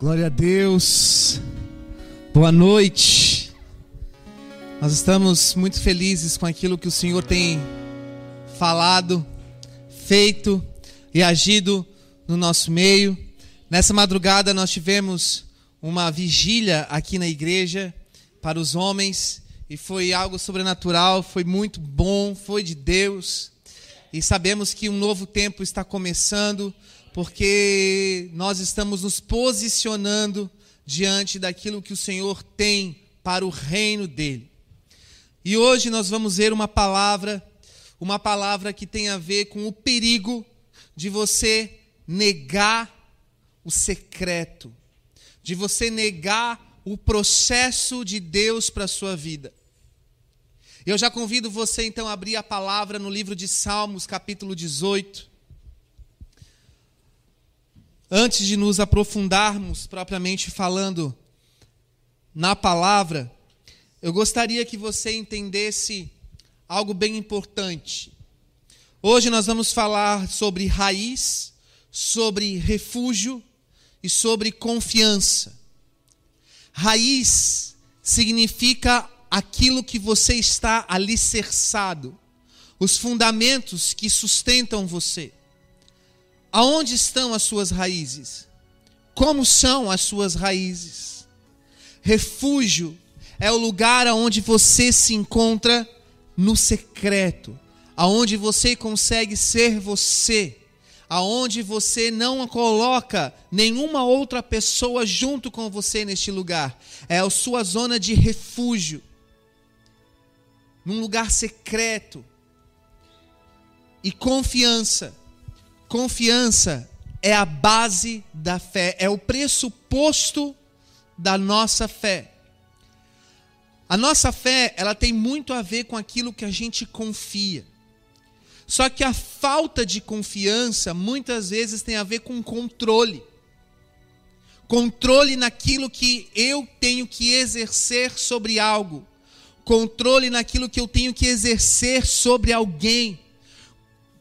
Glória a Deus. Boa noite. Nós estamos muito felizes com aquilo que o Senhor tem falado, feito e agido no nosso meio. Nessa madrugada nós tivemos uma vigília aqui na igreja para os homens e foi algo sobrenatural, foi muito bom, foi de Deus. E sabemos que um novo tempo está começando porque nós estamos nos posicionando diante daquilo que o Senhor tem para o reino dele. E hoje nós vamos ver uma palavra, uma palavra que tem a ver com o perigo de você negar o secreto, de você negar o processo de Deus para a sua vida. Eu já convido você então a abrir a palavra no livro de Salmos, capítulo 18. Antes de nos aprofundarmos propriamente falando na palavra, eu gostaria que você entendesse algo bem importante. Hoje nós vamos falar sobre raiz, sobre refúgio e sobre confiança. Raiz significa aquilo que você está alicerçado, os fundamentos que sustentam você. Aonde estão as suas raízes? Como são as suas raízes? Refúgio é o lugar onde você se encontra no secreto, aonde você consegue ser você, aonde você não coloca nenhuma outra pessoa junto com você neste lugar. É a sua zona de refúgio. Num lugar secreto. E confiança Confiança é a base da fé, é o pressuposto da nossa fé. A nossa fé, ela tem muito a ver com aquilo que a gente confia. Só que a falta de confiança muitas vezes tem a ver com controle. Controle naquilo que eu tenho que exercer sobre algo. Controle naquilo que eu tenho que exercer sobre alguém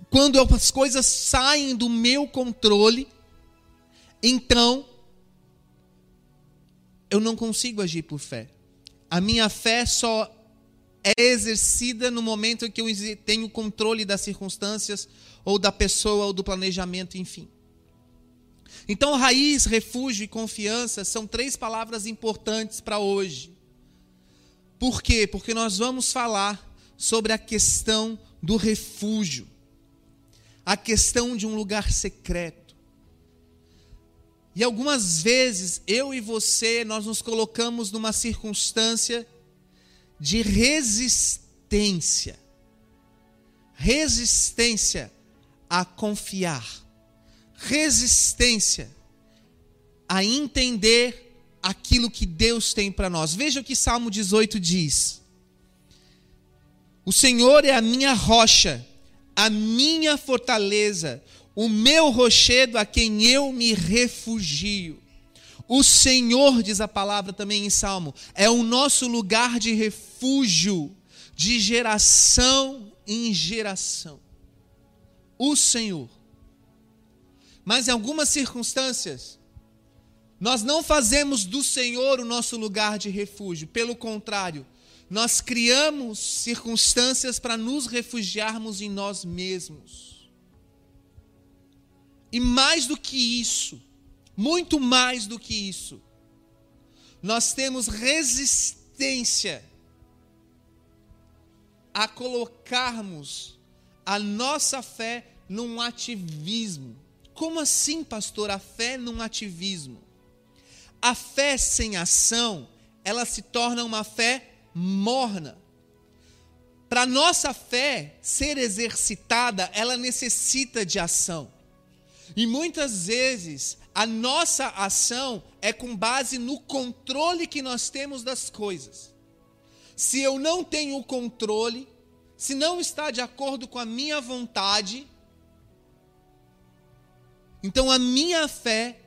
quando as coisas saem do meu controle, então eu não consigo agir por fé. A minha fé só é exercida no momento em que eu tenho controle das circunstâncias, ou da pessoa, ou do planejamento, enfim. Então, raiz, refúgio e confiança são três palavras importantes para hoje. Por quê? Porque nós vamos falar sobre a questão do refúgio a questão de um lugar secreto. E algumas vezes eu e você nós nos colocamos numa circunstância de resistência. Resistência a confiar. Resistência a entender aquilo que Deus tem para nós. Veja o que Salmo 18 diz: O Senhor é a minha rocha a minha fortaleza, o meu rochedo a quem eu me refugio. O Senhor, diz a palavra também em Salmo, é o nosso lugar de refúgio, de geração em geração. O Senhor. Mas em algumas circunstâncias, nós não fazemos do Senhor o nosso lugar de refúgio, pelo contrário, nós criamos circunstâncias para nos refugiarmos em nós mesmos. E mais do que isso, muito mais do que isso, nós temos resistência a colocarmos a nossa fé num ativismo. Como assim, pastor? A fé num ativismo? A fé sem ação, ela se torna uma fé morna. Para nossa fé ser exercitada, ela necessita de ação. E muitas vezes a nossa ação é com base no controle que nós temos das coisas. Se eu não tenho o controle, se não está de acordo com a minha vontade, então a minha fé,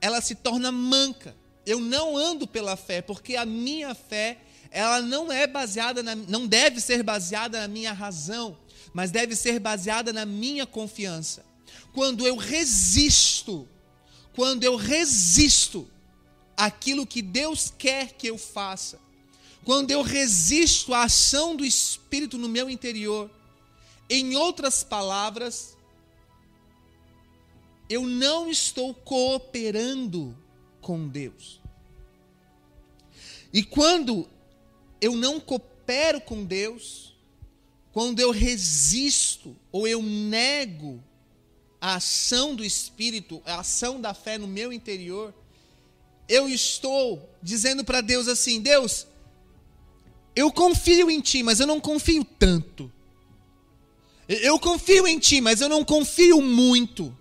ela se torna manca. Eu não ando pela fé, porque a minha fé ela não é baseada na, não deve ser baseada na minha razão, mas deve ser baseada na minha confiança. Quando eu resisto, quando eu resisto aquilo que Deus quer que eu faça, quando eu resisto à ação do Espírito no meu interior, em outras palavras, eu não estou cooperando com Deus. E quando eu não coopero com Deus, quando eu resisto ou eu nego a ação do Espírito, a ação da fé no meu interior, eu estou dizendo para Deus assim: Deus, eu confio em Ti, mas eu não confio tanto. Eu confio em Ti, mas eu não confio muito.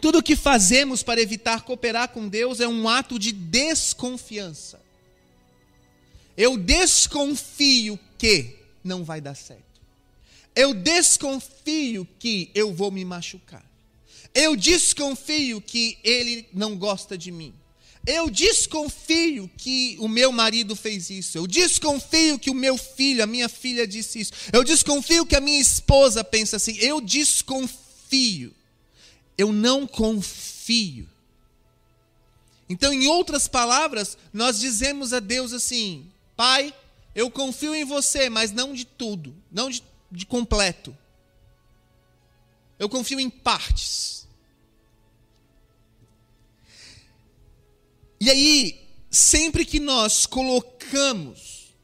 Tudo o que fazemos para evitar cooperar com Deus é um ato de desconfiança. Eu desconfio que não vai dar certo. Eu desconfio que eu vou me machucar. Eu desconfio que ele não gosta de mim. Eu desconfio que o meu marido fez isso. Eu desconfio que o meu filho, a minha filha disse isso. Eu desconfio que a minha esposa pensa assim. Eu desconfio. Eu não confio. Então, em outras palavras, nós dizemos a Deus assim: Pai, eu confio em você, mas não de tudo, não de de completo. Eu confio em partes. E aí, sempre que nós colocamos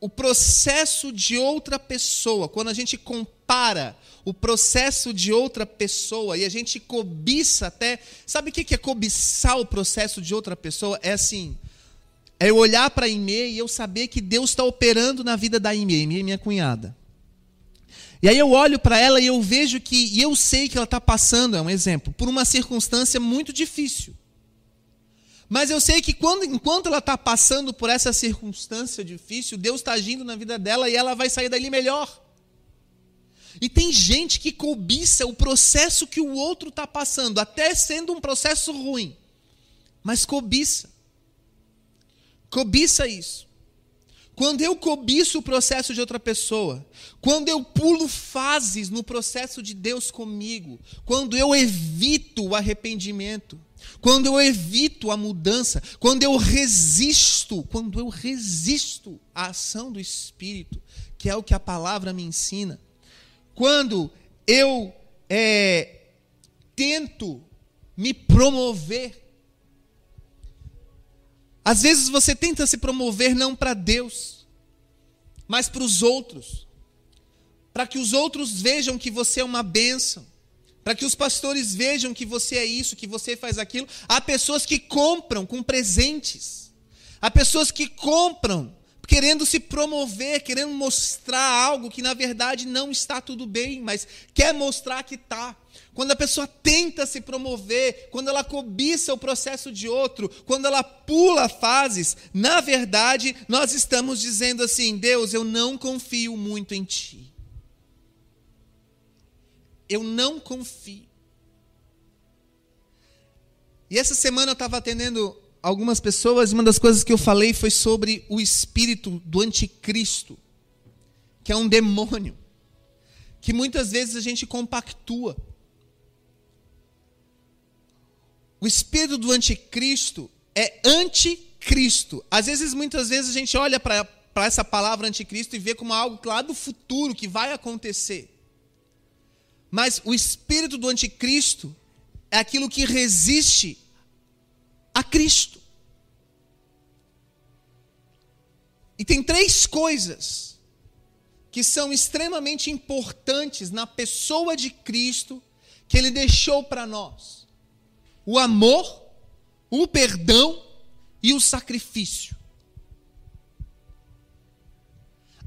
o processo de outra pessoa, quando a gente compara o processo de outra pessoa e a gente cobiça até. Sabe o que é cobiçar o processo de outra pessoa? É assim. É eu olhar para a Imê e eu saber que Deus está operando na vida da Imê, minha cunhada. E aí eu olho para ela e eu vejo que, e eu sei que ela está passando, é um exemplo, por uma circunstância muito difícil. Mas eu sei que quando, enquanto ela está passando por essa circunstância difícil, Deus está agindo na vida dela e ela vai sair dali melhor. E tem gente que cobiça o processo que o outro está passando, até sendo um processo ruim, mas cobiça. Cobiça isso. Quando eu cobiço o processo de outra pessoa, quando eu pulo fases no processo de Deus comigo, quando eu evito o arrependimento, quando eu evito a mudança, quando eu resisto, quando eu resisto à ação do Espírito, que é o que a palavra me ensina, quando eu é, tento me promover, às vezes você tenta se promover não para Deus, mas para os outros. Para que os outros vejam que você é uma bênção. Para que os pastores vejam que você é isso, que você faz aquilo. Há pessoas que compram com presentes. Há pessoas que compram querendo se promover, querendo mostrar algo que na verdade não está tudo bem, mas quer mostrar que está. Quando a pessoa tenta se promover, quando ela cobiça o processo de outro, quando ela pula fases, na verdade, nós estamos dizendo assim: Deus, eu não confio muito em Ti. Eu não confio. E essa semana eu estava atendendo algumas pessoas, e uma das coisas que eu falei foi sobre o espírito do anticristo, que é um demônio, que muitas vezes a gente compactua. O espírito do anticristo é anticristo. Às vezes, muitas vezes, a gente olha para essa palavra anticristo e vê como algo lá do futuro que vai acontecer. Mas o espírito do anticristo é aquilo que resiste a Cristo. E tem três coisas que são extremamente importantes na pessoa de Cristo que ele deixou para nós o amor, o perdão e o sacrifício.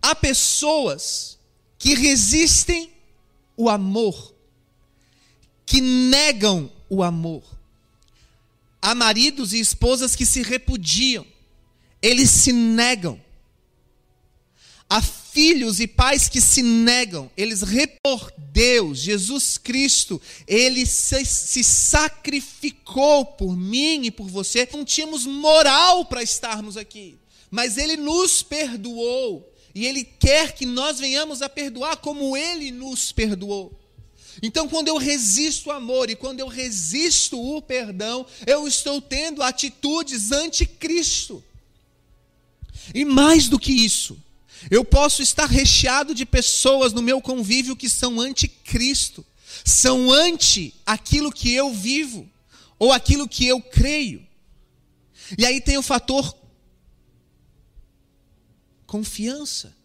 Há pessoas que resistem o amor, que negam o amor. Há maridos e esposas que se repudiam, eles se negam. Há filhos e pais que se negam, eles repor Deus, Jesus Cristo, ele se, se sacrificou por mim e por você. Não tínhamos moral para estarmos aqui, mas ele nos perdoou e ele quer que nós venhamos a perdoar como ele nos perdoou. Então, quando eu resisto o amor e quando eu resisto o perdão, eu estou tendo atitudes anticristo. E mais do que isso, eu posso estar recheado de pessoas no meu convívio que são anticristo, são anti aquilo que eu vivo ou aquilo que eu creio. E aí tem o fator confiança.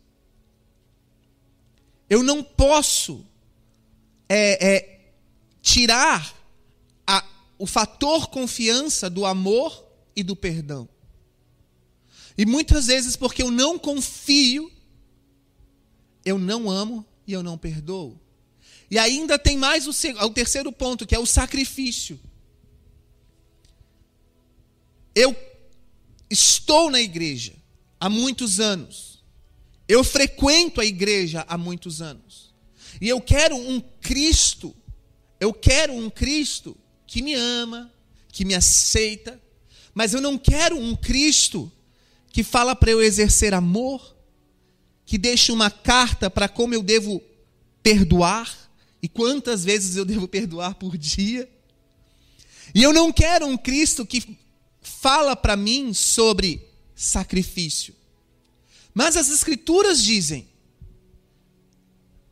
Eu não posso é, é, tirar a, o fator confiança do amor e do perdão. E muitas vezes, porque eu não confio, eu não amo e eu não perdoo. E ainda tem mais o, o terceiro ponto, que é o sacrifício. Eu estou na igreja há muitos anos. Eu frequento a igreja há muitos anos. E eu quero um Cristo, eu quero um Cristo que me ama, que me aceita, mas eu não quero um Cristo que fala para eu exercer amor, que deixa uma carta para como eu devo perdoar e quantas vezes eu devo perdoar por dia. E eu não quero um Cristo que fala para mim sobre sacrifício. Mas as Escrituras dizem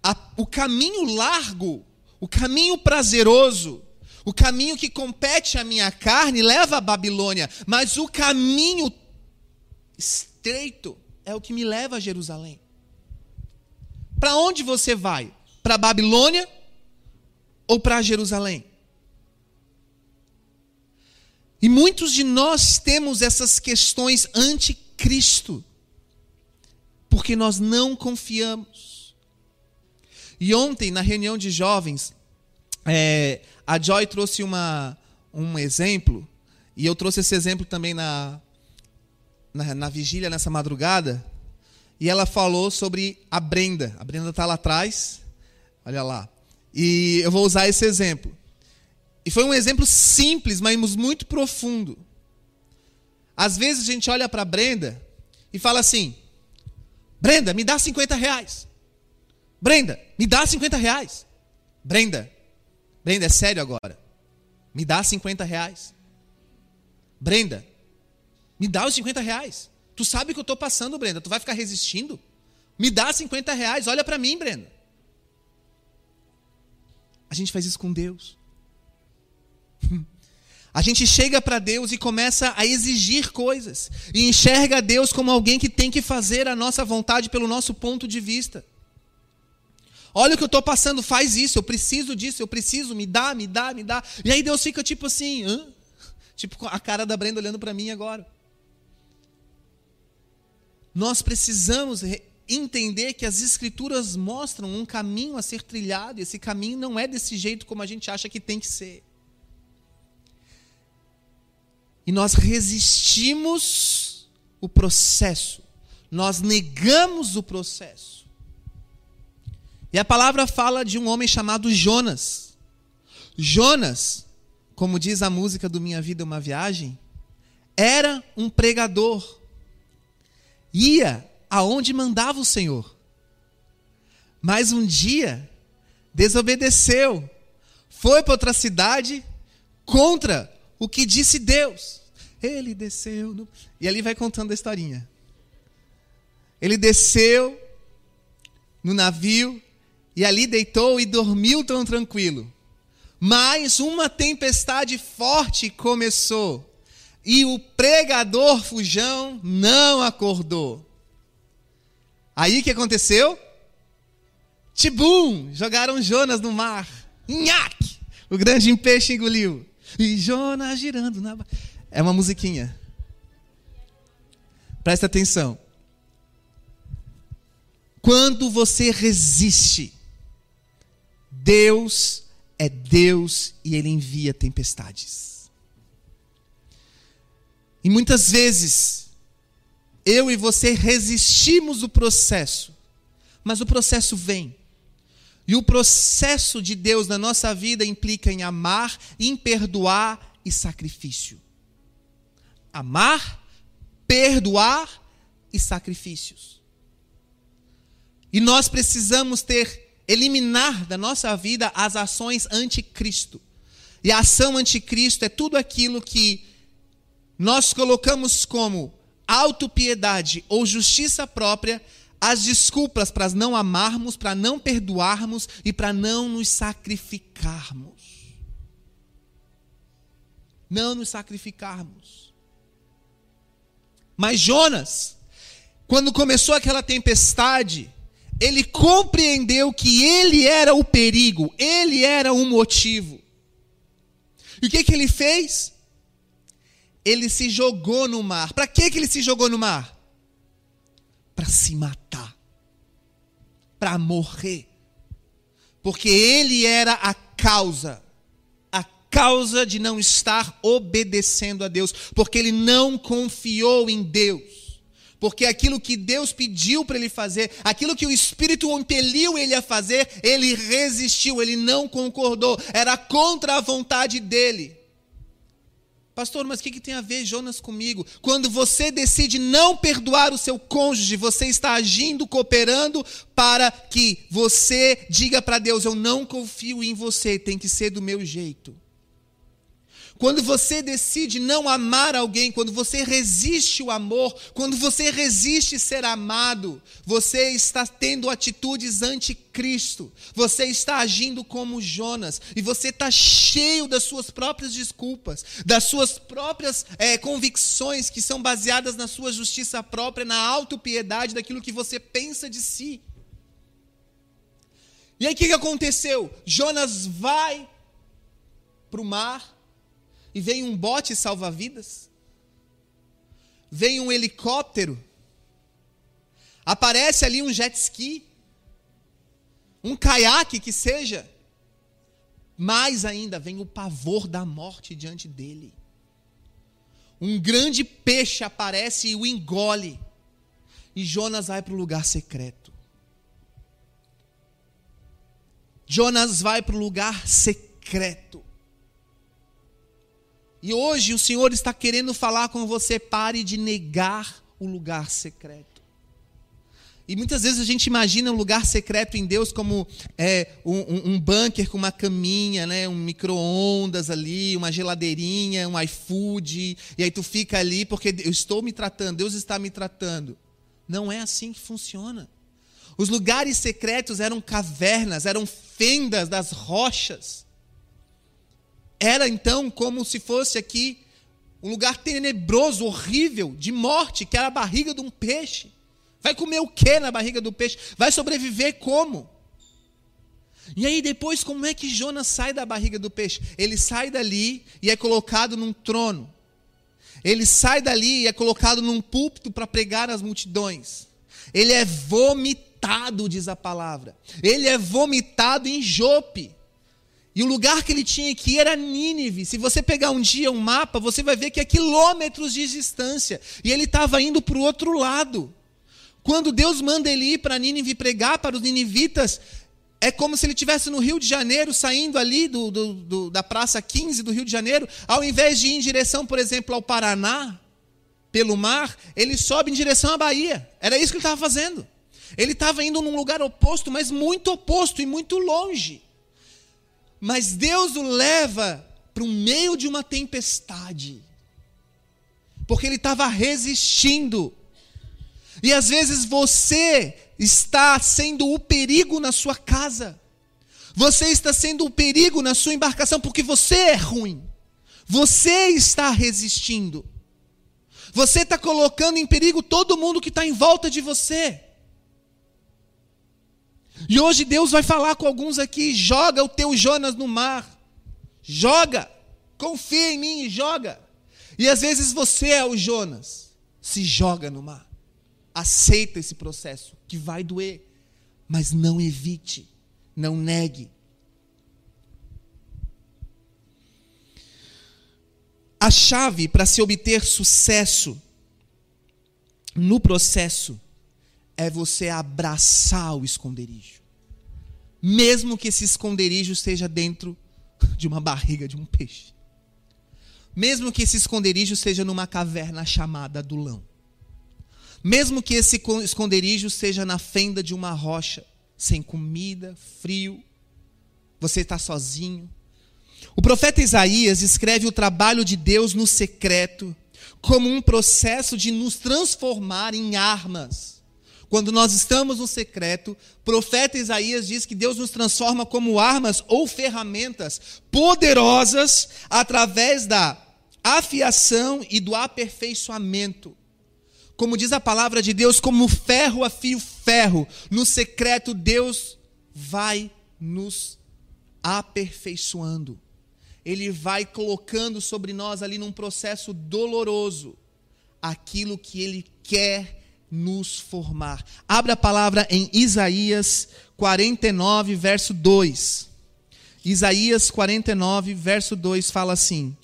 a, o caminho largo, o caminho prazeroso, o caminho que compete à minha carne leva à Babilônia, mas o caminho estreito é o que me leva a Jerusalém. Para onde você vai? Para Babilônia ou para Jerusalém? E muitos de nós temos essas questões anticristo, porque nós não confiamos. E ontem, na reunião de jovens, é, a Joy trouxe uma, um exemplo, e eu trouxe esse exemplo também na, na, na vigília, nessa madrugada, e ela falou sobre a Brenda. A Brenda está lá atrás, olha lá. E eu vou usar esse exemplo. E foi um exemplo simples, mas muito profundo. Às vezes a gente olha para a Brenda e fala assim: Brenda, me dá 50 reais. Brenda, me dá 50 reais. Brenda, Brenda, é sério agora. Me dá 50 reais. Brenda, me dá os 50 reais. Tu sabe que eu estou passando, Brenda. Tu vai ficar resistindo? Me dá 50 reais. Olha para mim, Brenda. A gente faz isso com Deus. A gente chega para Deus e começa a exigir coisas. E enxerga Deus como alguém que tem que fazer a nossa vontade pelo nosso ponto de vista. Olha o que eu estou passando, faz isso, eu preciso disso, eu preciso, me dá, me dá, me dá. E aí Deus fica tipo assim, Hã? tipo a cara da Brenda olhando para mim agora. Nós precisamos entender que as Escrituras mostram um caminho a ser trilhado, e esse caminho não é desse jeito como a gente acha que tem que ser. E nós resistimos o processo, nós negamos o processo. E a palavra fala de um homem chamado Jonas. Jonas, como diz a música do Minha Vida é uma Viagem, era um pregador. Ia aonde mandava o Senhor. Mas um dia desobedeceu, foi para outra cidade contra o que disse Deus. Ele desceu. No... E ali vai contando a historinha. Ele desceu no navio e ali deitou e dormiu tão tranquilo. Mas uma tempestade forte começou, e o pregador fujão não acordou. Aí o que aconteceu? Tibum! Jogaram Jonas no mar. Nhaque! O grande peixe engoliu. E Jonas girando na. É uma musiquinha. Presta atenção. Quando você resiste Deus é Deus e Ele envia tempestades. E muitas vezes, eu e você resistimos o processo, mas o processo vem. E o processo de Deus na nossa vida implica em amar, em perdoar e sacrifício. Amar, perdoar e sacrifícios. E nós precisamos ter eliminar da nossa vida as ações anticristo. E a ação anticristo é tudo aquilo que nós colocamos como autopiedade ou justiça própria as desculpas para não amarmos, para não perdoarmos e para não nos sacrificarmos. Não nos sacrificarmos. Mas Jonas, quando começou aquela tempestade, ele compreendeu que ele era o perigo, ele era o motivo. E o que, que ele fez? Ele se jogou no mar. Para que, ele se jogou no mar? Para se matar, para morrer. Porque ele era a causa, a causa de não estar obedecendo a Deus, porque ele não confiou em Deus. Porque aquilo que Deus pediu para ele fazer, aquilo que o Espírito impeliu ele a fazer, ele resistiu, ele não concordou, era contra a vontade dele. Pastor, mas o que, que tem a ver Jonas comigo? Quando você decide não perdoar o seu cônjuge, você está agindo, cooperando para que você diga para Deus: Eu não confio em você, tem que ser do meu jeito. Quando você decide não amar alguém, quando você resiste o amor, quando você resiste ser amado, você está tendo atitudes anticristo. Você está agindo como Jonas. E você está cheio das suas próprias desculpas, das suas próprias é, convicções que são baseadas na sua justiça própria, na autopiedade daquilo que você pensa de si. E aí o que, que aconteceu? Jonas vai para o mar e vem um bote salva-vidas, vem um helicóptero, aparece ali um jet ski, um caiaque que seja, mais ainda vem o pavor da morte diante dele. Um grande peixe aparece e o engole. E Jonas vai para o lugar secreto. Jonas vai para o lugar secreto. E hoje o Senhor está querendo falar com você: pare de negar o lugar secreto. E muitas vezes a gente imagina um lugar secreto em Deus como é, um, um, bunker com uma caminha, né, um micro-ondas ali, uma geladeirinha, um iFood, e aí tu fica ali porque eu estou me tratando, Deus está me tratando. Não é assim que funciona. Os lugares secretos eram cavernas, eram fendas das rochas. Era então como se fosse aqui um lugar tenebroso, horrível, de morte, que era a barriga de um peixe. Vai comer o que na barriga do peixe? Vai sobreviver como? E aí depois, como é que Jonas sai da barriga do peixe? Ele sai dali e é colocado num trono. Ele sai dali e é colocado num púlpito para pregar às multidões. Ele é vomitado, diz a palavra. Ele é vomitado em Jope. E o lugar que ele tinha que ir era Nínive. Se você pegar um dia um mapa, você vai ver que é quilômetros de distância. E ele estava indo para o outro lado. Quando Deus manda ele ir para Nínive pregar para os ninivitas, é como se ele estivesse no Rio de Janeiro, saindo ali do, do, do, da Praça 15 do Rio de Janeiro, ao invés de ir em direção, por exemplo, ao Paraná, pelo mar, ele sobe em direção à Bahia. Era isso que ele estava fazendo. Ele estava indo num lugar oposto, mas muito oposto e muito longe. Mas Deus o leva para o meio de uma tempestade. Porque ele estava resistindo. E às vezes você está sendo o perigo na sua casa. Você está sendo o perigo na sua embarcação porque você é ruim. Você está resistindo. Você está colocando em perigo todo mundo que está em volta de você. E hoje Deus vai falar com alguns aqui: joga o teu Jonas no mar. Joga. Confia em mim e joga. E às vezes você é o Jonas. Se joga no mar. Aceita esse processo, que vai doer. Mas não evite. Não negue. A chave para se obter sucesso no processo é você abraçar o esconderijo. Mesmo que esse esconderijo esteja dentro de uma barriga de um peixe. Mesmo que esse esconderijo seja numa caverna chamada Adulão. Mesmo que esse esconderijo seja na fenda de uma rocha. sem comida, frio, você está sozinho. O profeta Isaías escreve o trabalho de Deus no secreto como um processo de nos transformar em armas. Quando nós estamos no secreto, profeta Isaías diz que Deus nos transforma como armas ou ferramentas poderosas através da afiação e do aperfeiçoamento. Como diz a palavra de Deus, como ferro afia ferro, no secreto Deus vai nos aperfeiçoando. Ele vai colocando sobre nós ali num processo doloroso aquilo que ele quer nos formar. Abra a palavra em Isaías 49, verso 2. Isaías 49, verso 2 fala assim: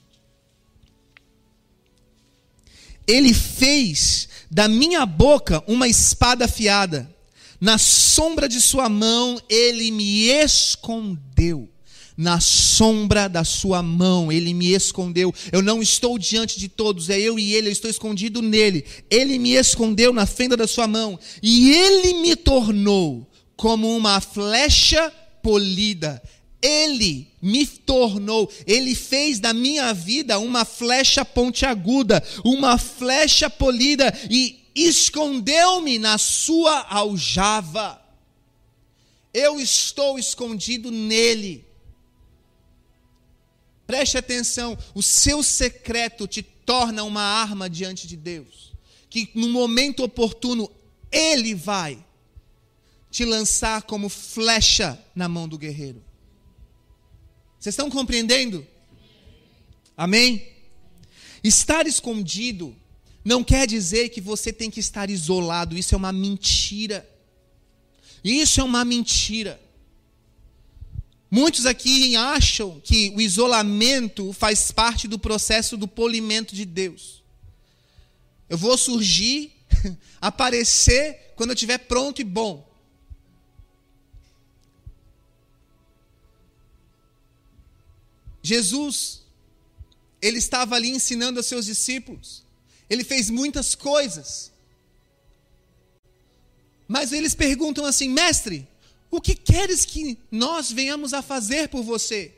Ele fez da minha boca uma espada afiada, na sombra de sua mão ele me escondeu. Na sombra da sua mão ele me escondeu. Eu não estou diante de todos, é eu e ele, eu estou escondido nele. Ele me escondeu na fenda da sua mão, e ele me tornou como uma flecha polida ele me tornou, Ele fez da minha vida uma flecha pontiaguda, uma flecha polida e escondeu-me na sua aljava. Eu estou escondido nele. Preste atenção, o seu secreto te torna uma arma diante de Deus, que no momento oportuno ele vai te lançar como flecha na mão do guerreiro. Vocês estão compreendendo? Amém? Estar escondido não quer dizer que você tem que estar isolado, isso é uma mentira. Isso é uma mentira. Muitos aqui acham que o isolamento faz parte do processo do polimento de Deus. Eu vou surgir, aparecer quando eu estiver pronto e bom. Jesus, ele estava ali ensinando aos seus discípulos. Ele fez muitas coisas. Mas eles perguntam assim: Mestre, o que queres que nós venhamos a fazer por você?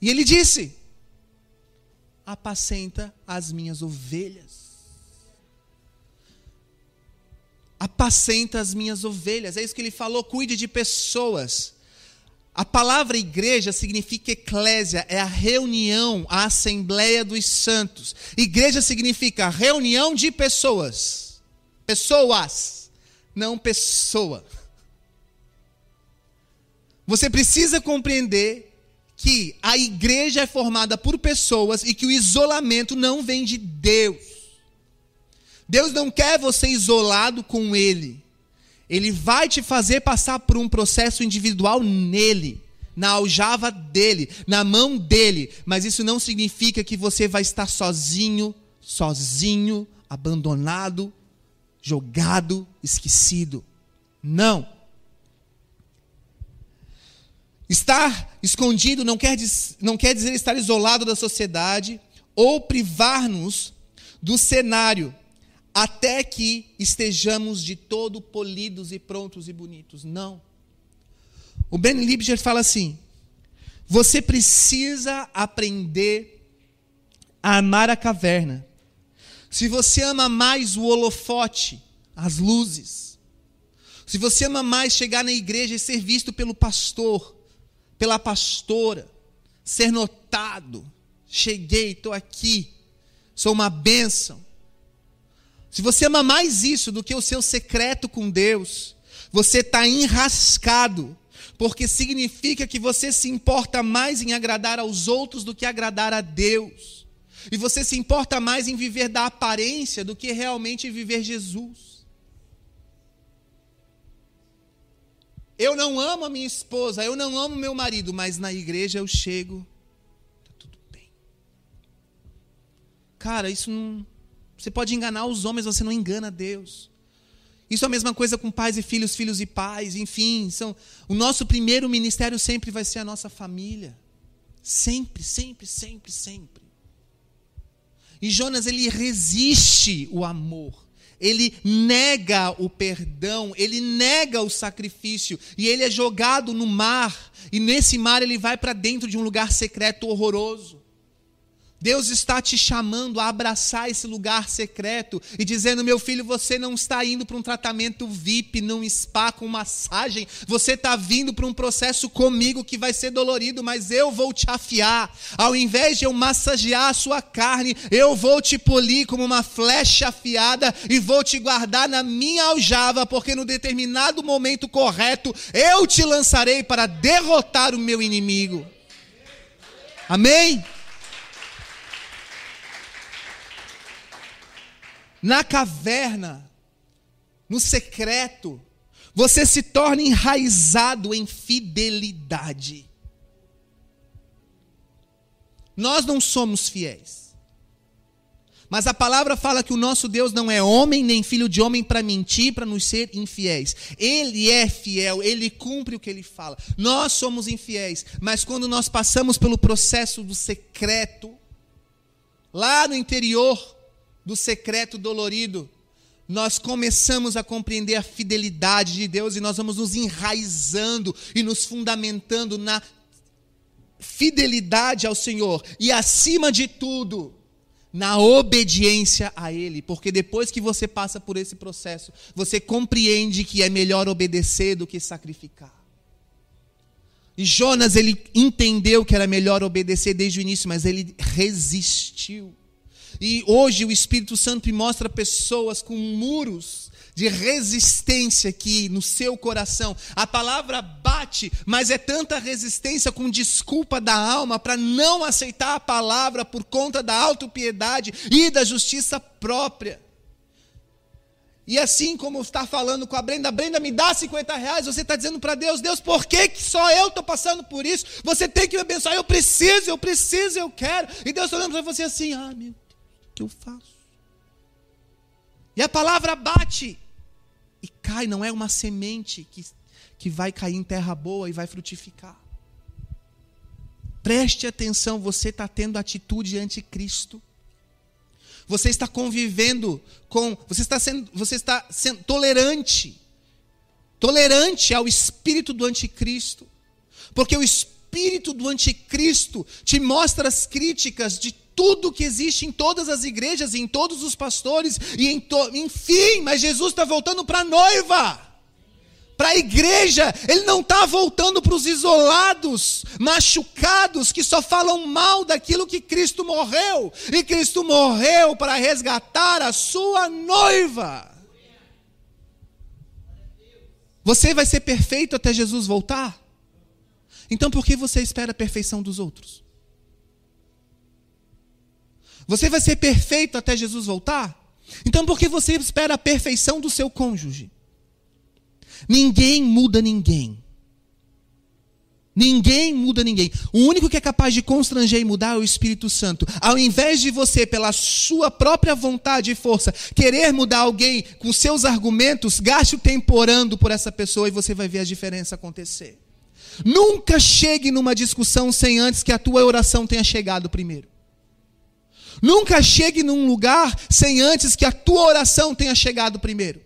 E ele disse: Apacenta as minhas ovelhas. Apacenta as minhas ovelhas. É isso que ele falou: cuide de pessoas. A palavra igreja significa eclésia, é a reunião, a assembleia dos santos. Igreja significa reunião de pessoas. Pessoas, não pessoa. Você precisa compreender que a igreja é formada por pessoas e que o isolamento não vem de Deus. Deus não quer você isolado com Ele. Ele vai te fazer passar por um processo individual nele, na aljava dele, na mão dele, mas isso não significa que você vai estar sozinho, sozinho, abandonado, jogado, esquecido. Não. Estar escondido não quer, não quer dizer estar isolado da sociedade ou privar-nos do cenário até que estejamos de todo polidos e prontos e bonitos. Não. O Ben Libger fala assim: você precisa aprender a amar a caverna. Se você ama mais o holofote, as luzes, se você ama mais chegar na igreja e ser visto pelo pastor, pela pastora, ser notado, cheguei, estou aqui, sou uma bênção. Se você ama mais isso do que o seu secreto com Deus, você está enrascado, porque significa que você se importa mais em agradar aos outros do que agradar a Deus. E você se importa mais em viver da aparência do que realmente viver Jesus. Eu não amo a minha esposa, eu não amo meu marido, mas na igreja eu chego, está tudo bem. Cara, isso não, você pode enganar os homens, você não engana Deus. Isso é a mesma coisa com pais e filhos, filhos e pais, enfim. São, o nosso primeiro ministério sempre vai ser a nossa família. Sempre, sempre, sempre, sempre. E Jonas, ele resiste o amor. Ele nega o perdão, ele nega o sacrifício, e ele é jogado no mar, e nesse mar ele vai para dentro de um lugar secreto horroroso. Deus está te chamando a abraçar esse lugar secreto e dizendo: meu filho, você não está indo para um tratamento VIP, num spa com massagem, você está vindo para um processo comigo que vai ser dolorido, mas eu vou te afiar. Ao invés de eu massagear a sua carne, eu vou te polir como uma flecha afiada e vou te guardar na minha aljava, porque no determinado momento correto eu te lançarei para derrotar o meu inimigo. Amém? Na caverna, no secreto, você se torna enraizado em fidelidade. Nós não somos fiéis. Mas a palavra fala que o nosso Deus não é homem nem filho de homem para mentir, para nos ser infiéis. Ele é fiel, ele cumpre o que ele fala. Nós somos infiéis, mas quando nós passamos pelo processo do secreto, lá no interior, do secreto dolorido, nós começamos a compreender a fidelidade de Deus e nós vamos nos enraizando e nos fundamentando na fidelidade ao Senhor e, acima de tudo, na obediência a Ele, porque depois que você passa por esse processo, você compreende que é melhor obedecer do que sacrificar. E Jonas, ele entendeu que era melhor obedecer desde o início, mas ele resistiu. E hoje o Espírito Santo me mostra pessoas com muros de resistência aqui no seu coração. A palavra bate, mas é tanta resistência com desculpa da alma para não aceitar a palavra por conta da autopiedade e da justiça própria. E assim como está falando com a Brenda, Brenda, me dá 50 reais, você está dizendo para Deus, Deus, por que, que só eu estou passando por isso? Você tem que me abençoar, eu preciso, eu preciso, eu quero. E Deus está olhando para você assim, ah, meu que eu faço. E a palavra bate e cai, não é uma semente que, que vai cair em terra boa e vai frutificar. Preste atenção, você está tendo atitude anticristo. Você está convivendo com, você está sendo, você está sendo tolerante, tolerante ao espírito do anticristo, porque o espírito do anticristo te mostra as críticas de tudo que existe em todas as igrejas, em todos os pastores, e em to... enfim, mas Jesus está voltando para a noiva, para a igreja, ele não está voltando para os isolados, machucados, que só falam mal daquilo que Cristo morreu, e Cristo morreu para resgatar a sua noiva. Você vai ser perfeito até Jesus voltar? Então por que você espera a perfeição dos outros? Você vai ser perfeito até Jesus voltar? Então por que você espera a perfeição do seu cônjuge? Ninguém muda ninguém. Ninguém muda ninguém. O único que é capaz de constranger e mudar é o Espírito Santo. Ao invés de você, pela sua própria vontade e força, querer mudar alguém com seus argumentos, gaste o tempo orando por essa pessoa e você vai ver a diferença acontecer. Nunca chegue numa discussão sem antes que a tua oração tenha chegado primeiro. Nunca chegue num lugar sem antes que a tua oração tenha chegado primeiro.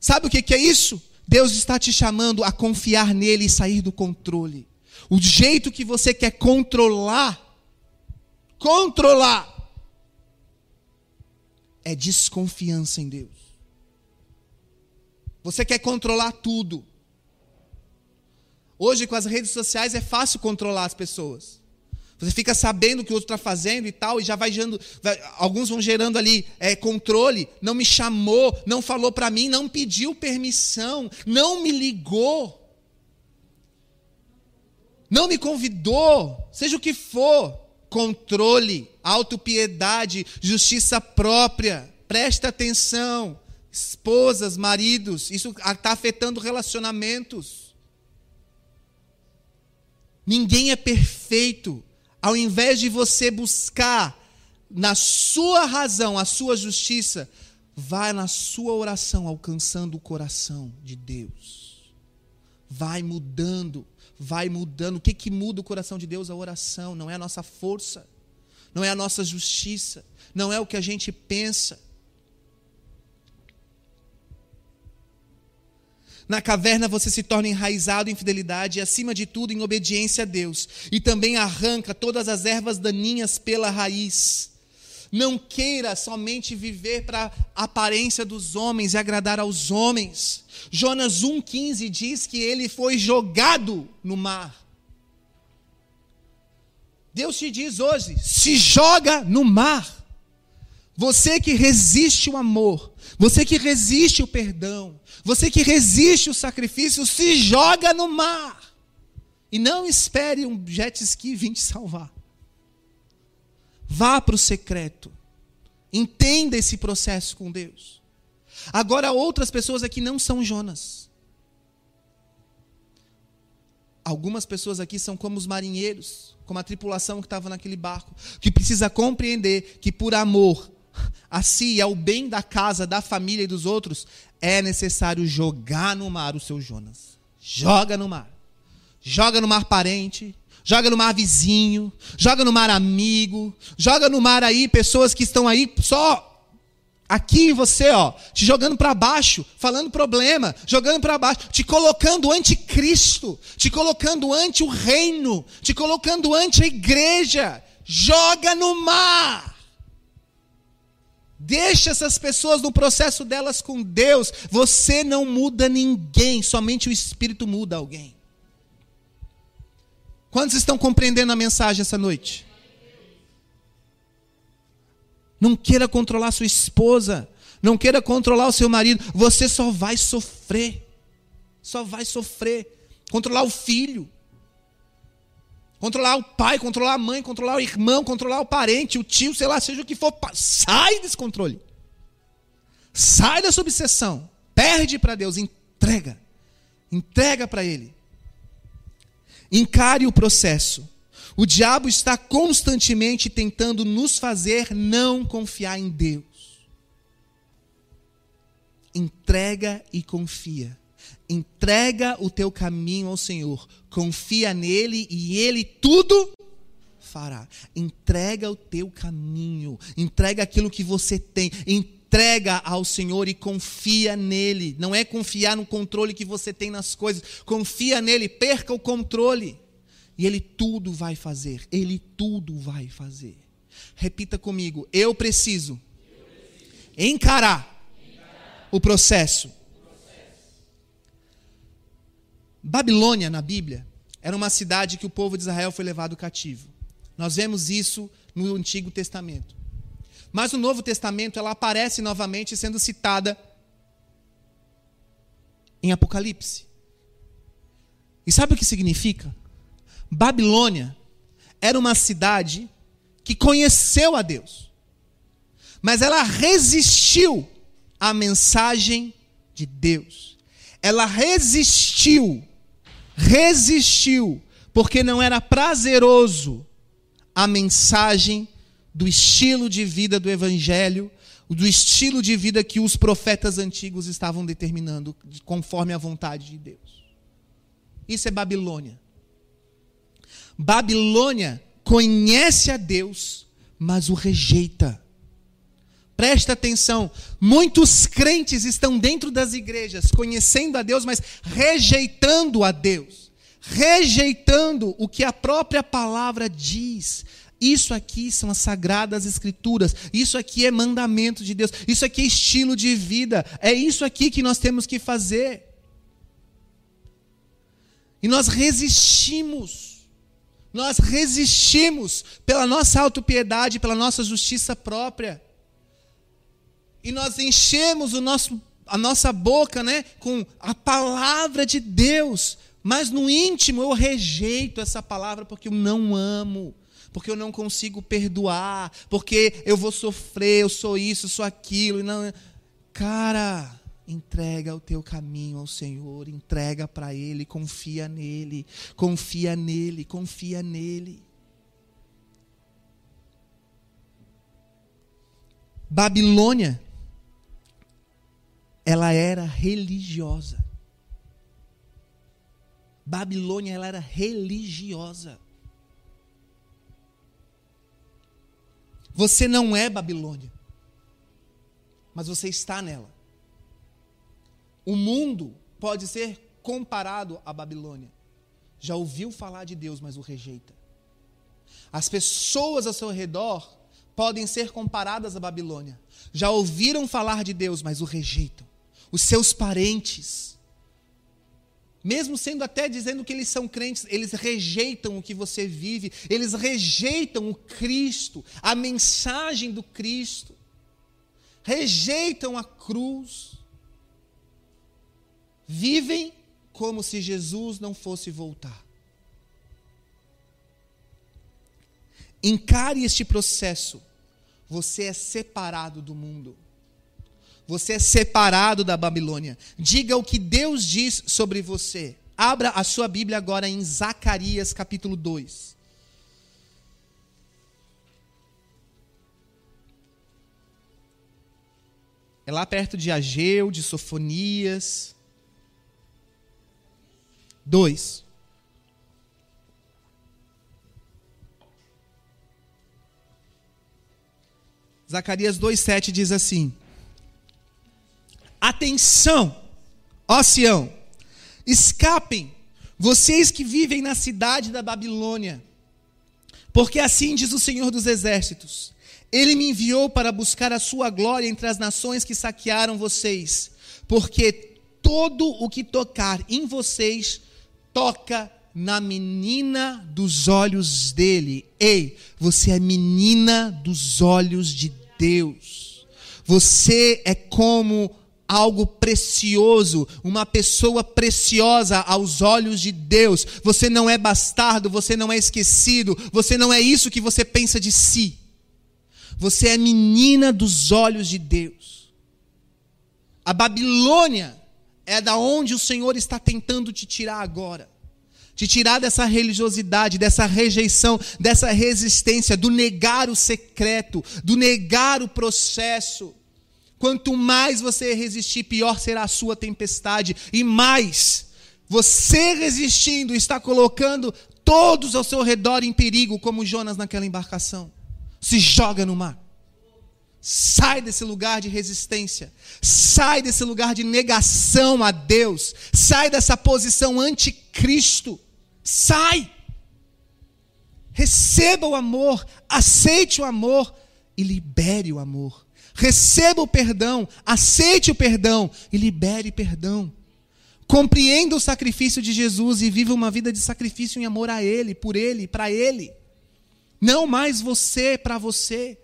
Sabe o que, é isso? Deus está te chamando a confiar nele e sair do controle. O jeito que você quer controlar, controlar, é desconfiança em Deus. Você quer controlar tudo. Hoje, com as redes sociais, é fácil controlar as pessoas. Você fica sabendo o que o outro está fazendo e tal, e já vai gerando. Vai, alguns vão gerando ali é, controle. Não me chamou, não falou para mim, não pediu permissão, não me ligou, não me convidou, seja o que for. Controle, autopiedade, justiça própria. Presta atenção. Esposas, maridos, isso está afetando relacionamentos. Ninguém é perfeito ao invés de você buscar na sua razão a sua justiça, vai na sua oração alcançando o coração de Deus. Vai mudando, vai mudando. O que, que muda o coração de Deus? A oração, não é a nossa força, não é a nossa justiça, não é o que a gente pensa. Na caverna você se torna enraizado em fidelidade e, acima de tudo, em obediência a Deus. E também arranca todas as ervas daninhas pela raiz. Não queira somente viver para a aparência dos homens e agradar aos homens. Jonas 1,15 diz que ele foi jogado no mar. Deus te diz hoje: se joga no mar. Você que resiste o amor, você que resiste o perdão, você que resiste o sacrifício, se joga no mar. E não espere um jet ski vir te salvar. Vá para o secreto. Entenda esse processo com Deus. Agora, outras pessoas aqui não são Jonas. Algumas pessoas aqui são como os marinheiros, como a tripulação que estava naquele barco, que precisa compreender que por amor a si ao bem da casa, da família e dos outros, é necessário jogar no mar o seu Jonas. Joga no mar. Joga no mar parente, joga no mar vizinho, joga no mar amigo, joga no mar aí pessoas que estão aí só aqui em você, ó, te jogando para baixo, falando problema, jogando para baixo, te colocando ante Cristo, te colocando ante o reino, te colocando ante a igreja. Joga no mar. Deixa essas pessoas no processo delas com Deus. Você não muda ninguém, somente o Espírito muda alguém. Quantos estão compreendendo a mensagem essa noite? Não queira controlar sua esposa, não queira controlar o seu marido, você só vai sofrer. Só vai sofrer. Controlar o filho, Controlar o pai, controlar a mãe, controlar o irmão, controlar o parente, o tio, sei lá, seja o que for. Sai desse controle. Sai dessa obsessão. Perde para Deus, entrega. Entrega para Ele. Encare o processo. O diabo está constantemente tentando nos fazer não confiar em Deus. Entrega e confia. Entrega o teu caminho ao Senhor, confia nele e ele tudo fará. Entrega o teu caminho, entrega aquilo que você tem, entrega ao Senhor e confia nele. Não é confiar no controle que você tem nas coisas, confia nele, perca o controle. E ele tudo vai fazer, ele tudo vai fazer. Repita comigo, eu preciso encarar o processo Babilônia, na Bíblia, era uma cidade que o povo de Israel foi levado cativo. Nós vemos isso no Antigo Testamento. Mas no Novo Testamento ela aparece novamente sendo citada em Apocalipse. E sabe o que significa? Babilônia era uma cidade que conheceu a Deus, mas ela resistiu à mensagem de Deus. Ela resistiu resistiu, porque não era prazeroso a mensagem do estilo de vida do Evangelho, do estilo de vida que os profetas antigos estavam determinando, conforme a vontade de Deus. Isso é Babilônia. Babilônia conhece a Deus, mas o rejeita. Presta atenção, muitos crentes estão dentro das igrejas, conhecendo a Deus, mas rejeitando a Deus, rejeitando o que a própria palavra diz. Isso aqui são as sagradas escrituras, isso aqui é mandamento de Deus, isso aqui é estilo de vida, é isso aqui que nós temos que fazer. E nós resistimos, nós resistimos pela nossa autopiedade, pela nossa justiça própria e nós enchemos o nosso, a nossa boca né, com a palavra de Deus, mas no íntimo eu rejeito essa palavra porque eu não amo, porque eu não consigo perdoar, porque eu vou sofrer, eu sou isso, eu sou aquilo. Não... Cara, entrega o teu caminho ao Senhor, entrega para Ele, confia nele, confia nele, confia nele. Babilônia ela era religiosa. Babilônia ela era religiosa. Você não é Babilônia, mas você está nela. O mundo pode ser comparado à Babilônia. Já ouviu falar de Deus, mas o rejeita. As pessoas ao seu redor podem ser comparadas à Babilônia. Já ouviram falar de Deus, mas o rejeitam. Os seus parentes, mesmo sendo até dizendo que eles são crentes, eles rejeitam o que você vive, eles rejeitam o Cristo, a mensagem do Cristo, rejeitam a cruz, vivem como se Jesus não fosse voltar. Encare este processo. Você é separado do mundo. Você é separado da Babilônia. Diga o que Deus diz sobre você. Abra a sua Bíblia agora em Zacarias capítulo 2. É lá perto de Ageu, de Sofonias. 2. Zacarias 2,7 diz assim: Atenção, ó Sião, escapem, vocês que vivem na cidade da Babilônia, porque assim diz o Senhor dos Exércitos: Ele me enviou para buscar a sua glória entre as nações que saquearam vocês, porque todo o que tocar em vocês toca na menina dos olhos dele. Ei, você é menina dos olhos de Deus. Você é como algo precioso, uma pessoa preciosa aos olhos de Deus. Você não é bastardo, você não é esquecido, você não é isso que você pensa de si. Você é menina dos olhos de Deus. A Babilônia é da onde o Senhor está tentando te tirar agora. Te tirar dessa religiosidade, dessa rejeição, dessa resistência, do negar o secreto, do negar o processo. Quanto mais você resistir, pior será a sua tempestade. E mais, você resistindo está colocando todos ao seu redor em perigo, como Jonas naquela embarcação. Se joga no mar. Sai desse lugar de resistência. Sai desse lugar de negação a Deus. Sai dessa posição anticristo. Sai. Receba o amor, aceite o amor e libere o amor. Receba o perdão, aceite o perdão e libere perdão. Compreenda o sacrifício de Jesus e viva uma vida de sacrifício em amor a Ele, por Ele, para Ele. Não mais você para você.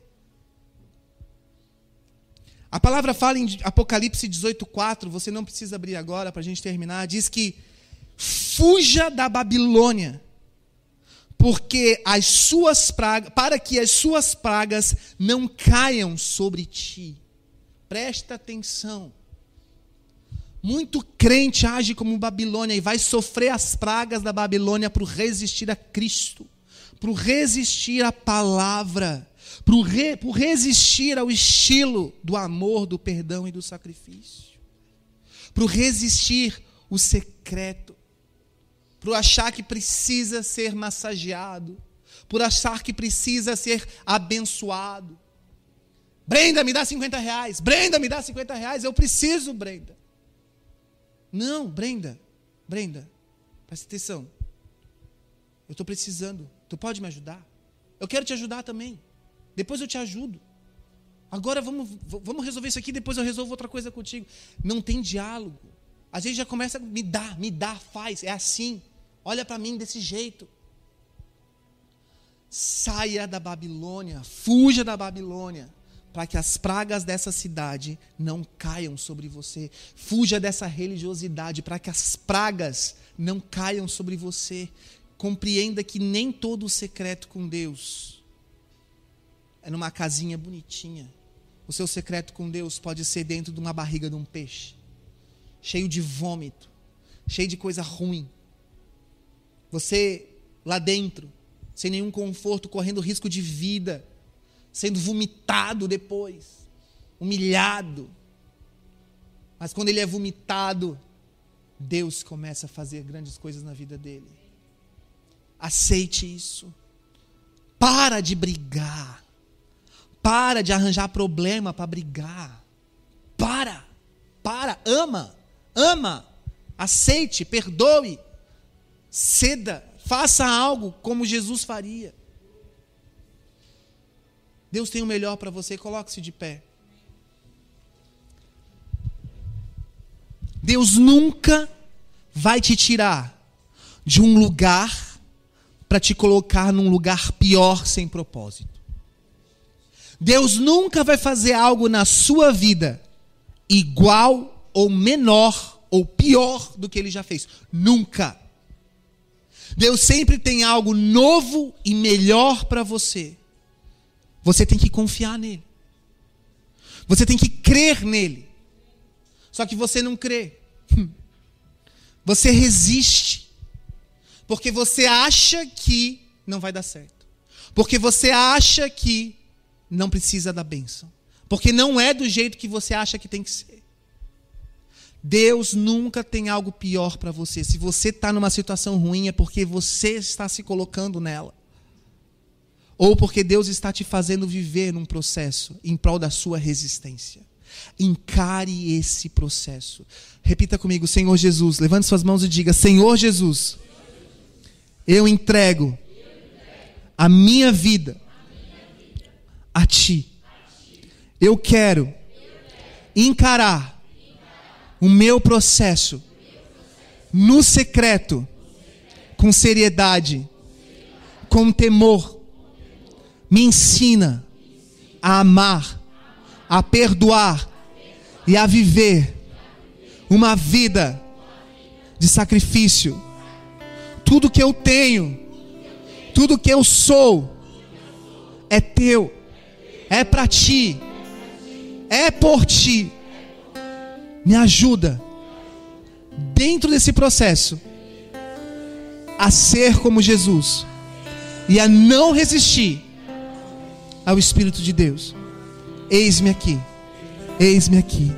A palavra fala em Apocalipse 18,4, você não precisa abrir agora para a gente terminar, diz que fuja da Babilônia, porque as suas pragas, para que as suas pragas não caiam sobre ti. Presta atenção. Muito crente age como Babilônia e vai sofrer as pragas da Babilônia por resistir a Cristo, por resistir à palavra por, re, resistir ao estilo do amor, do perdão e do sacrifício, por resistir o secreto, por achar que precisa ser massageado, por achar que precisa ser abençoado. Brenda, me dá 50 reais. Brenda, me dá 50 reais. Eu preciso, Brenda. Não, Brenda, Brenda, presta atenção. Eu estou precisando. Tu pode me ajudar? Eu quero te ajudar também. Depois eu te ajudo. Agora vamos, vamos resolver isso aqui, depois eu resolvo outra coisa contigo. Não tem diálogo. A gente já começa, me dá, me dá, faz, é assim. Olha para mim desse jeito. Saia da Babilônia, fuja da Babilônia, para que as pragas dessa cidade não caiam sobre você. Fuja dessa religiosidade, para que as pragas não caiam sobre você. Compreenda que nem todo o secreto com Deus é numa casinha bonitinha. O seu secreto com Deus pode ser dentro de uma barriga de um peixe, cheio de vômito, cheio de coisa ruim. Você lá dentro, sem nenhum conforto, correndo risco de vida, sendo vomitado depois, humilhado. Mas quando ele é vomitado, Deus começa a fazer grandes coisas na vida dele. Aceite isso. Para de brigar. Para de arranjar problema para brigar. Para. Para. Ama. Ama. aceite, perdoe, ceda, faça algo como Jesus faria. Deus tem o melhor para você, coloque-se de pé. Deus nunca vai te tirar de um lugar para te colocar num lugar pior sem propósito. Deus nunca vai fazer algo na sua vida igual ou menor ou pior do que ele já fez. Nunca. Deus sempre tem algo novo e melhor para você. Você tem que confiar nele. Você tem que crer nele. Só que você não crê. Você resiste. Porque você acha que não vai dar certo. Porque você acha que não precisa da bênção. Porque não é do jeito que você acha que tem que ser. Deus nunca tem algo pior para você. Se você está numa situação ruim, é porque você está se colocando nela. Ou porque Deus está te fazendo viver num processo em prol da sua resistência. Encare esse processo. Repita comigo, Senhor Jesus. Levante suas mãos e diga: Senhor Jesus, eu entrego a minha vida a Ti. Eu quero encarar o meu processo no secreto, com seriedade, com temor. Me ensina a amar a perdoar e a viver uma vida de sacrifício. Tudo que eu tenho, tudo que eu sou, é teu, é para ti, é por ti. Me ajuda, dentro desse processo, a ser como Jesus e a não resistir ao Espírito de Deus. Eis-me aqui. Eis-me aqui.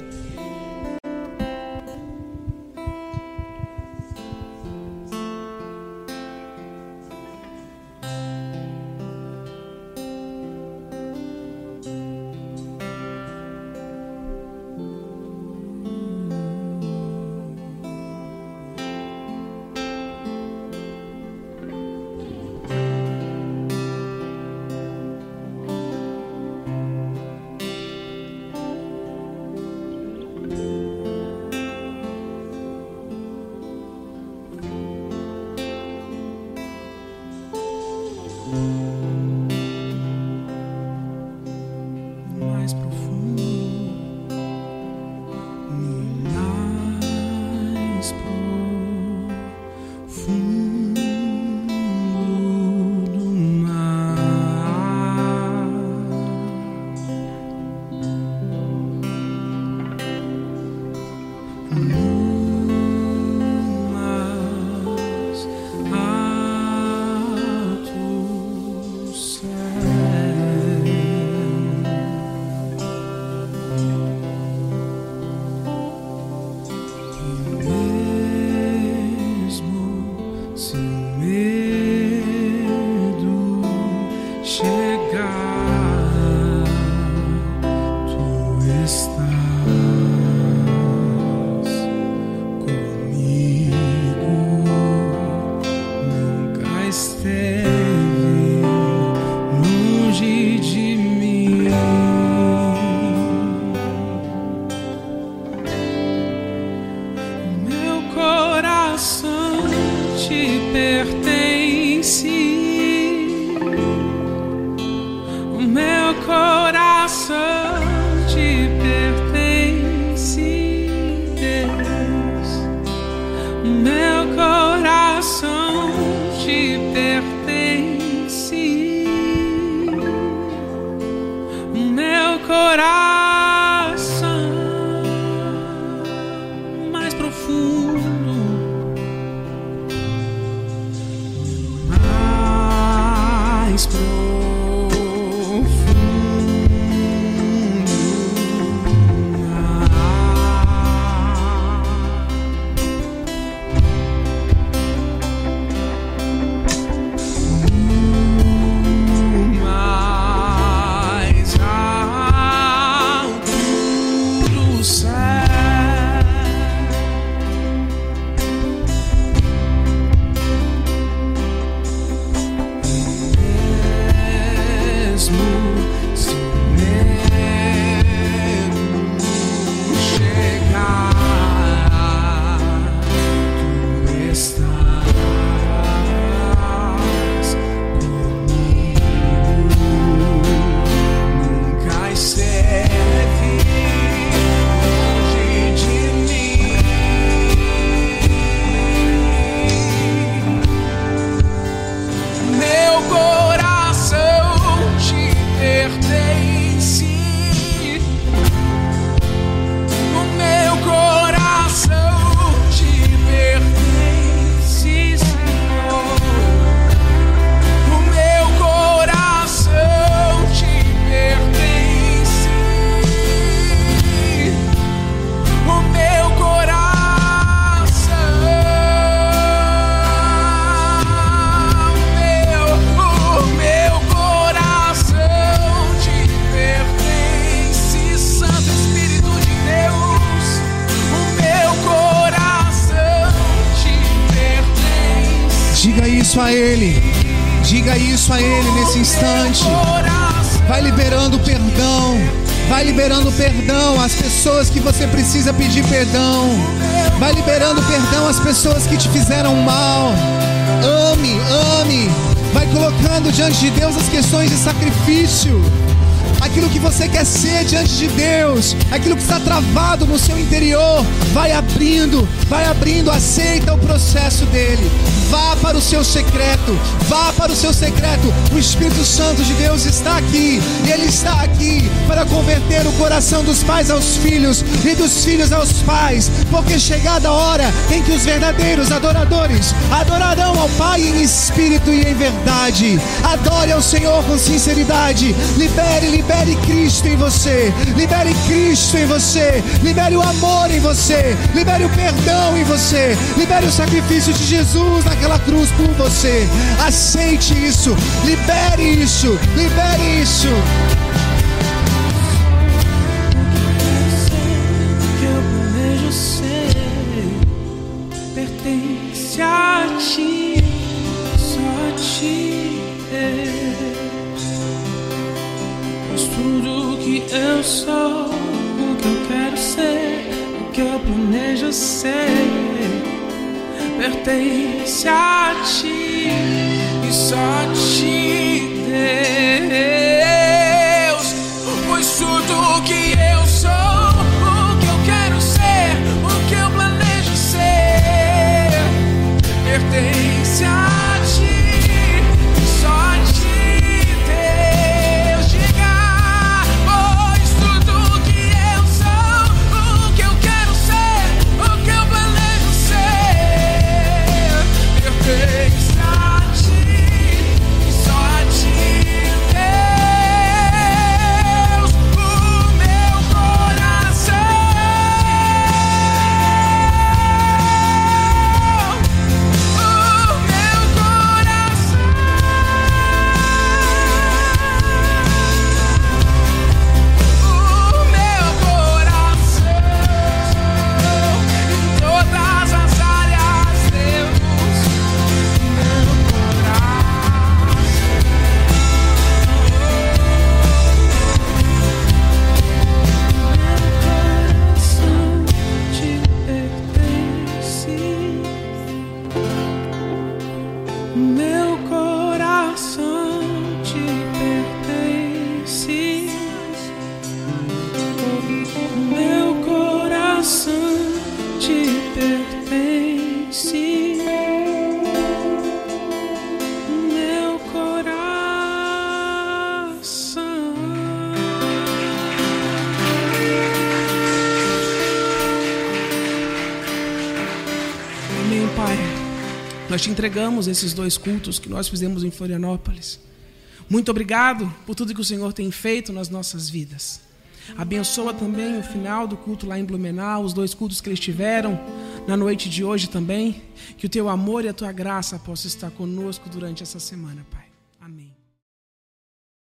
Precisa pedir perdão. Vai liberando perdão às pessoas que te fizeram mal. Ame, ame. Vai colocando diante de Deus as questões de sacrifício aquilo que você quer ser diante de Deus, aquilo que está travado no seu interior, vai abrindo, vai abrindo, aceita o processo dele. Vá para o seu secreto, vá para o seu secreto. O Espírito Santo de Deus está aqui, ele está aqui para converter o coração dos pais aos filhos e dos filhos aos pais, porque chegada a hora em que os verdadeiros adoradores adorarão ao Pai em espírito e em verdade. Adore ao Senhor com sinceridade. Libere, libere Cristo em você. Libere Cristo em você. Libere o amor em você. Libere o perdão em você. Libere o sacrifício de Jesus naquela cruz por você. Aceite isso. Libere isso. Libere isso. pertence a ti, só a ti. É tudo que eu sou, o que eu quero ser, o que eu planejo ser, pertence a ti e só a ti, Deus. Pois tudo que eu sou, o que entregamos esses dois cultos que nós fizemos em Florianópolis. Muito obrigado por tudo que o Senhor tem feito nas nossas vidas. Abençoa também o final do culto lá em Blumenau, os dois cultos que eles tiveram na noite de hoje também. Que o teu amor e a tua graça possam estar conosco durante essa semana, Pai.